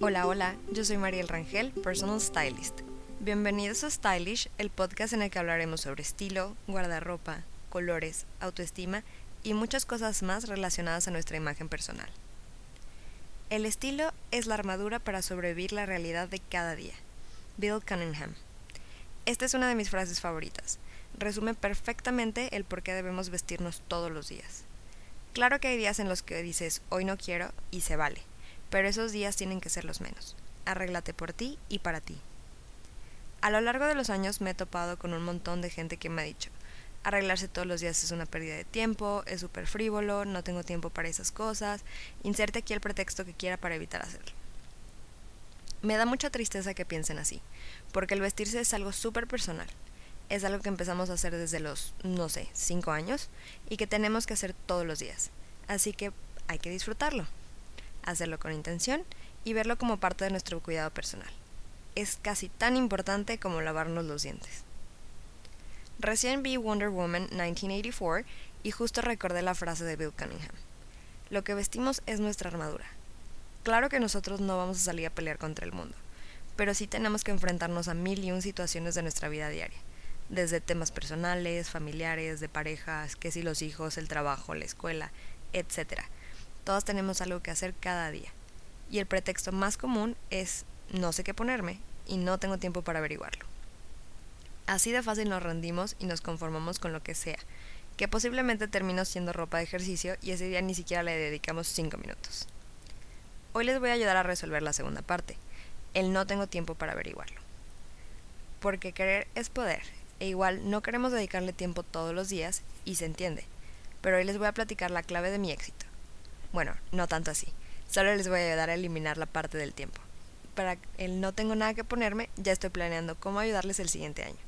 Hola, hola, yo soy Mariel Rangel, Personal Stylist. Bienvenidos a Stylish, el podcast en el que hablaremos sobre estilo, guardarropa, colores, autoestima y muchas cosas más relacionadas a nuestra imagen personal. El estilo es la armadura para sobrevivir la realidad de cada día. Bill Cunningham. Esta es una de mis frases favoritas. Resume perfectamente el por qué debemos vestirnos todos los días. Claro que hay días en los que dices hoy no quiero y se vale, pero esos días tienen que ser los menos. Arréglate por ti y para ti. A lo largo de los años me he topado con un montón de gente que me ha dicho, arreglarse todos los días es una pérdida de tiempo, es súper frívolo, no tengo tiempo para esas cosas, inserte aquí el pretexto que quiera para evitar hacerlo. Me da mucha tristeza que piensen así, porque el vestirse es algo súper personal. Es algo que empezamos a hacer desde los, no sé, 5 años y que tenemos que hacer todos los días. Así que hay que disfrutarlo, hacerlo con intención y verlo como parte de nuestro cuidado personal es casi tan importante como lavarnos los dientes. Recién vi Wonder Woman 1984 y justo recordé la frase de Bill Cunningham. Lo que vestimos es nuestra armadura. Claro que nosotros no vamos a salir a pelear contra el mundo, pero sí tenemos que enfrentarnos a mil y un situaciones de nuestra vida diaria, desde temas personales, familiares, de parejas, que si los hijos, el trabajo, la escuela, etc. Todos tenemos algo que hacer cada día. Y el pretexto más común es no sé qué ponerme y no tengo tiempo para averiguarlo. Así de fácil nos rendimos y nos conformamos con lo que sea, que posiblemente terminó siendo ropa de ejercicio y ese día ni siquiera le dedicamos 5 minutos. Hoy les voy a ayudar a resolver la segunda parte, el no tengo tiempo para averiguarlo. Porque querer es poder, e igual no queremos dedicarle tiempo todos los días, y se entiende, pero hoy les voy a platicar la clave de mi éxito. Bueno, no tanto así, solo les voy a ayudar a eliminar la parte del tiempo para el no tengo nada que ponerme, ya estoy planeando cómo ayudarles el siguiente año.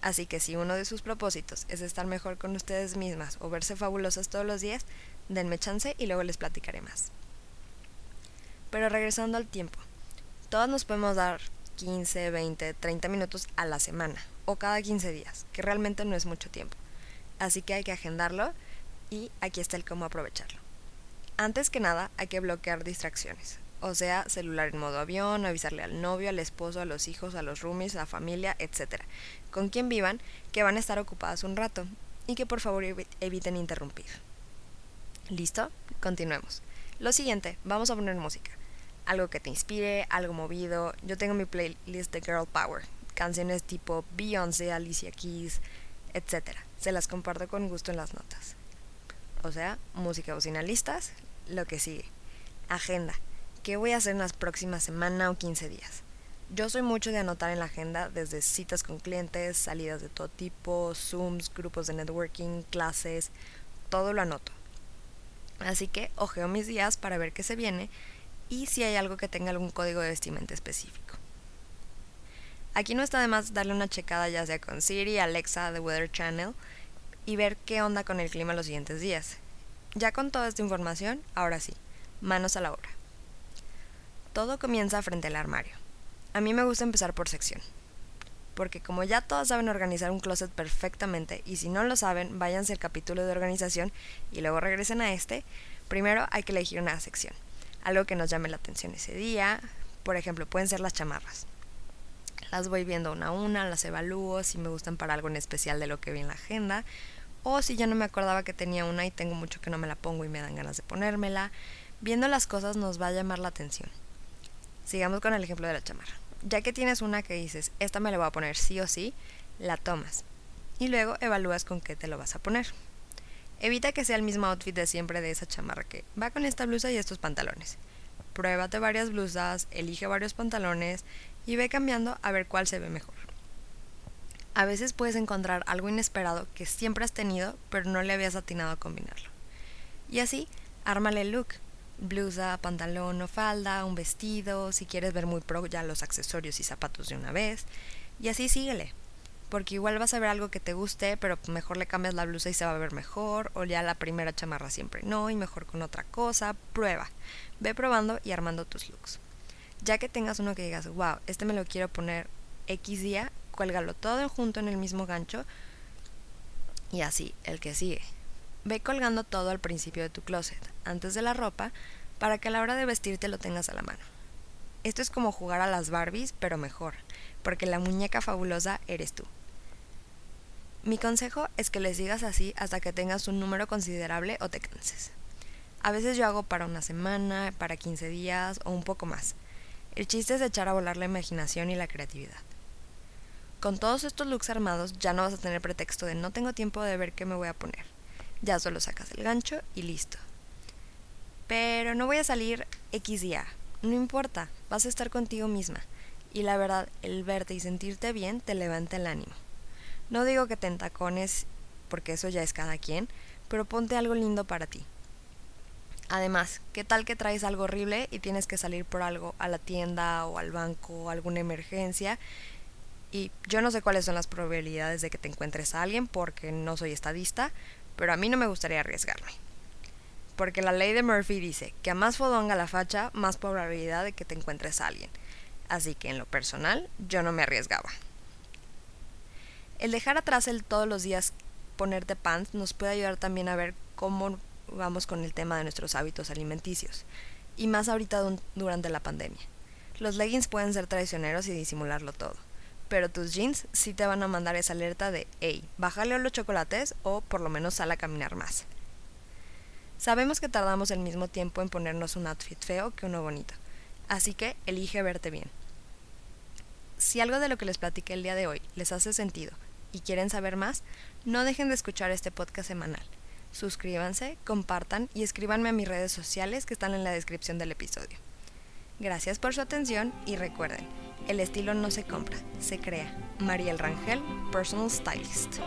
Así que si uno de sus propósitos es estar mejor con ustedes mismas o verse fabulosas todos los días, denme chance y luego les platicaré más. Pero regresando al tiempo, todas nos podemos dar 15, 20, 30 minutos a la semana o cada 15 días, que realmente no es mucho tiempo. Así que hay que agendarlo y aquí está el cómo aprovecharlo. Antes que nada, hay que bloquear distracciones o sea, celular en modo avión, avisarle al novio, al esposo, a los hijos, a los roomies, a la familia, etc. Con quien vivan, que van a estar ocupadas un rato y que por favor eviten interrumpir. ¿Listo? Continuemos. Lo siguiente, vamos a poner música. Algo que te inspire, algo movido. Yo tengo mi playlist de Girl Power, canciones tipo Beyoncé, Alicia Keys, etc. Se las comparto con gusto en las notas. O sea, música bocina listas, lo que sigue. Agenda qué voy a hacer en las próximas semanas o 15 días. Yo soy mucho de anotar en la agenda desde citas con clientes, salidas de todo tipo, Zooms, grupos de networking, clases, todo lo anoto. Así que ojeo mis días para ver qué se viene y si hay algo que tenga algún código de vestimenta específico. Aquí no está de más darle una checada ya sea con Siri, Alexa, The Weather Channel y ver qué onda con el clima los siguientes días. Ya con toda esta información, ahora sí, manos a la obra. Todo comienza frente al armario. A mí me gusta empezar por sección. Porque como ya todos saben organizar un closet perfectamente, y si no lo saben, váyanse al capítulo de organización y luego regresen a este, primero hay que elegir una sección. Algo que nos llame la atención ese día. Por ejemplo, pueden ser las chamarras. Las voy viendo una a una, las evalúo, si me gustan para algo en especial de lo que vi en la agenda, o si ya no me acordaba que tenía una y tengo mucho que no me la pongo y me dan ganas de ponérmela. Viendo las cosas nos va a llamar la atención. Sigamos con el ejemplo de la chamarra. Ya que tienes una que dices, esta me la voy a poner sí o sí, la tomas. Y luego evalúas con qué te lo vas a poner. Evita que sea el mismo outfit de siempre de esa chamarra que va con esta blusa y estos pantalones. Pruébate varias blusas, elige varios pantalones y ve cambiando a ver cuál se ve mejor. A veces puedes encontrar algo inesperado que siempre has tenido, pero no le habías atinado a combinarlo. Y así, ármale el look blusa, pantalón o falda, un vestido, si quieres ver muy pro ya los accesorios y zapatos de una vez. Y así síguele. Porque igual vas a ver algo que te guste, pero mejor le cambias la blusa y se va a ver mejor. O ya la primera chamarra siempre no, y mejor con otra cosa. Prueba. Ve probando y armando tus looks. Ya que tengas uno que digas, wow, este me lo quiero poner X día, cuélgalo todo junto en el mismo gancho. Y así, el que sigue. Ve colgando todo al principio de tu closet, antes de la ropa, para que a la hora de vestirte lo tengas a la mano. Esto es como jugar a las Barbies, pero mejor, porque la muñeca fabulosa eres tú. Mi consejo es que les digas así hasta que tengas un número considerable o te canses. A veces yo hago para una semana, para 15 días o un poco más. El chiste es echar a volar la imaginación y la creatividad. Con todos estos looks armados ya no vas a tener pretexto de no tengo tiempo de ver qué me voy a poner. Ya solo sacas el gancho y listo. Pero no voy a salir X día. No importa, vas a estar contigo misma. Y la verdad, el verte y sentirte bien te levanta el ánimo. No digo que te entacones, porque eso ya es cada quien, pero ponte algo lindo para ti. Además, ¿qué tal que traes algo horrible y tienes que salir por algo a la tienda o al banco o alguna emergencia? Y yo no sé cuáles son las probabilidades de que te encuentres a alguien porque no soy estadista, pero a mí no me gustaría arriesgarme. Porque la ley de Murphy dice que a más fodonga la facha, más probabilidad de que te encuentres a alguien. Así que en lo personal, yo no me arriesgaba. El dejar atrás el todos los días ponerte pants nos puede ayudar también a ver cómo vamos con el tema de nuestros hábitos alimenticios, y más ahorita durante la pandemia. Los leggings pueden ser traicioneros y disimularlo todo, pero tus jeans sí te van a mandar esa alerta de, hey, bájale los chocolates o por lo menos sal a caminar más. Sabemos que tardamos el mismo tiempo en ponernos un outfit feo que uno bonito, así que elige verte bien. Si algo de lo que les platiqué el día de hoy les hace sentido y quieren saber más, no dejen de escuchar este podcast semanal suscríbanse, compartan y escríbanme a mis redes sociales que están en la descripción del episodio. Gracias por su atención y recuerden, el estilo no se compra, se crea. Mariel Rangel, Personal Stylist.